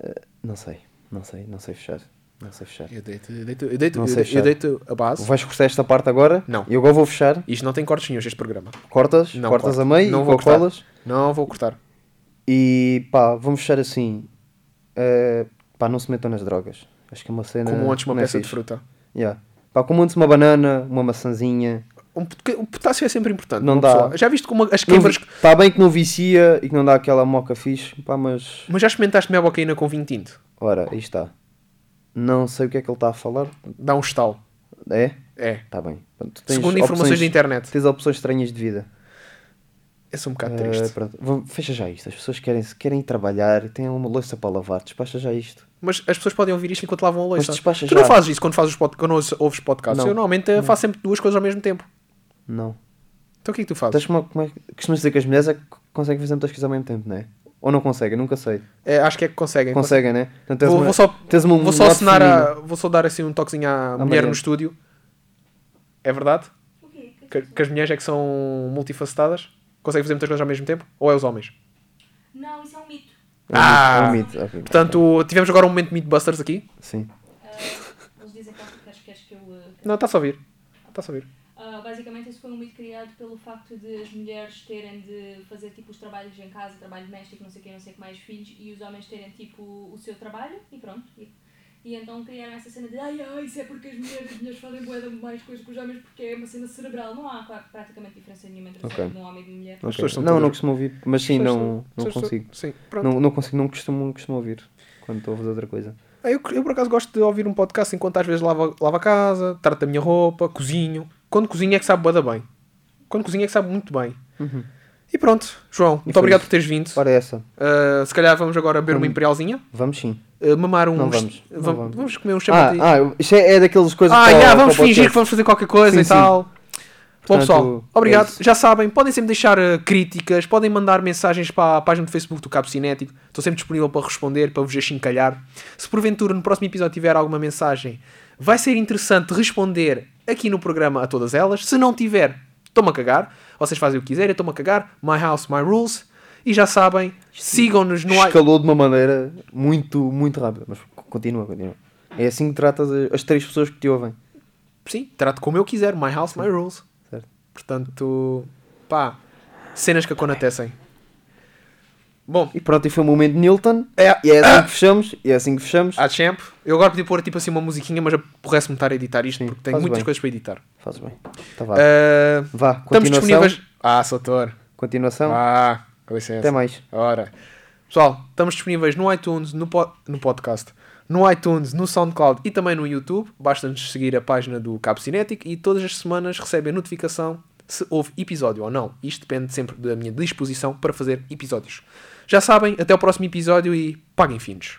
Eh, não sei. Não sei. Não sei fechar. Não sei fechar. Eu deito, eu deito, eu deito, Não eu sei deito, eu deito a base. Vais cortar esta parte agora? Não. E agora vou fechar. Isto não tem cortes nenhum, este programa. Cortas. Não cortas corto. a meio Não vou cortar. colas. Não vou cortar. E pá, vamos fechar assim. Eh, pá, não se metam nas drogas. Acho que é uma cena. Como antes uma é peça de fixe. fruta. Yeah. Pá, como antes uma banana, uma maçãzinha. Um o potássio é sempre importante. Não dá. pessoa- Já viste como as queimbras... Está bem que não vicia e que não dá aquela moca fixe, pá, mas. Mas já experimentaste meobocaína com vinho tinto? Ora, aí está. Não sei o que é que ele está a falar. Dá um estalo. É? É. Tá bem. Pronto, Segundo informações da internet. Tens opções estranhas de vida. Eu sou um bocado Eh, triste. pronto, vamos- fecha já isto. As pessoas querem, querem trabalhar, têm uma louça para lavar. Despacha já isto. Mas as pessoas podem ouvir isto enquanto lavam a Mas louça. despacha Tu já. não fazes isso quando, fazes pod... quando ouves- podcasts. Não. Eu normalmente eh, faço sempre duas coisas ao mesmo tempo. Não. Então o que é que tu fazes? Tens como, como é, costumas dizer que as mulheres é que conseguem fazer muitas coisas ao mesmo tempo, não é? Ou não conseguem? Nunca sei. É, acho que é que conseguem. Conseguem, né? Portanto, tens Vou, uma- vou só, tens uma- vou só assinar a, vou só dar assim um toquezinho à mulher Mariana. no estúdio. É verdade? O quê? Que, que as mulheres é que são multifacetadas? Conseguem fazer muitas coisas ao mesmo tempo? Ou é os homens? Não, isso é um mito. É um Ah! é um mito. Ok. Portanto, tivemos agora um momento Mythbusters aqui. Sim. Ah, eles dizem que queres, queres que eu. ah, Não, está-se a ouvir. Está-se a ouvir. Basicamente, esse foi um mito criado pelo facto de as mulheres terem de fazer tipo os trabalhos em casa, trabalho doméstico, não sei o que, não sei o que mais filhos, e os homens terem tipo o seu trabalho e pronto. E, e então criaram essa cena de ai ai, isso é porque as mulheres, as mulheres fazem boeda mais coisas que os homens porque é uma cena cerebral. Não há claro, praticamente diferença nenhuma entre o Ok. cérebro de um homem e uma mulher. As Ok. pessoas são Não, não costumo ouvir. Mas sim, não, não consigo. Sim, pronto. Não, não consigo, não costumo, não costumo ouvir quando estou a fazer outra coisa. Ah, Eu, eu por acaso gosto de ouvir um podcast enquanto às vezes lavo, lavo a casa, trato da minha roupa, cozinho. Quando cozinho é que sabe bué da bem. Quando cozinho é que sabe muito bem. Uhum. E pronto, João, muito obrigado isso. por teres vindo. Ora, essa. Uh, se calhar vamos agora beber uma Vamos. imperialzinha, Vamos sim. uh, mamar uns. Não vamos, não vam- vamos. vamos comer um Ah, chamate. ah, isto é, é daquelas coisas Ah, para para vamos podcast. fingir que vamos fazer qualquer coisa Sim, e sim. tal. Bom pessoal, é obrigado. isso. Já sabem, podem sempre deixar uh, críticas, podem mandar mensagens para a página do Facebook do Cabo Cinético. Estou sempre disponível para responder, para vos achincalhar. Se porventura no próximo episódio tiver alguma mensagem, vai ser interessante responder aqui no programa a todas elas. Se não tiver, estou-me a cagar. Vocês fazem o que quiserem, estou-me a cagar. My house, my rules. E já sabem, sigam-nos no Escalou de uma maneira muito, muito rápida. Mas continua, continua. É assim que tratas as- as três pessoas que te ouvem. Sim, trato como eu quiser. My house, my rules. Certo. Portanto, pá, cenas que acontecem. Bom, E pronto, e foi o momento de Newton. é, E é assim que fechamos. E é assim que fechamos. a champ. Eu agora podia pôr tipo assim uma musiquinha, mas aborrece-me estar a editar isto Sim, porque tenho faz muitas bem. coisas para editar. Fazes bem. Tá, vá. Ah, vá, estamos disponíveis. Ah, Soutor. Continuação. Ah, com licença. Até mais. Ora. Pessoal, estamos disponíveis no iTunes, no, po- no podcast, no iTunes, no SoundCloud e também no YouTube. Basta-nos seguir a página do Cabo Cinético e todas as semanas recebem a notificação se houve episódio ou não. Isto depende sempre da minha disposição para fazer episódios. Já sabem, até o próximo episódio e paguem finos.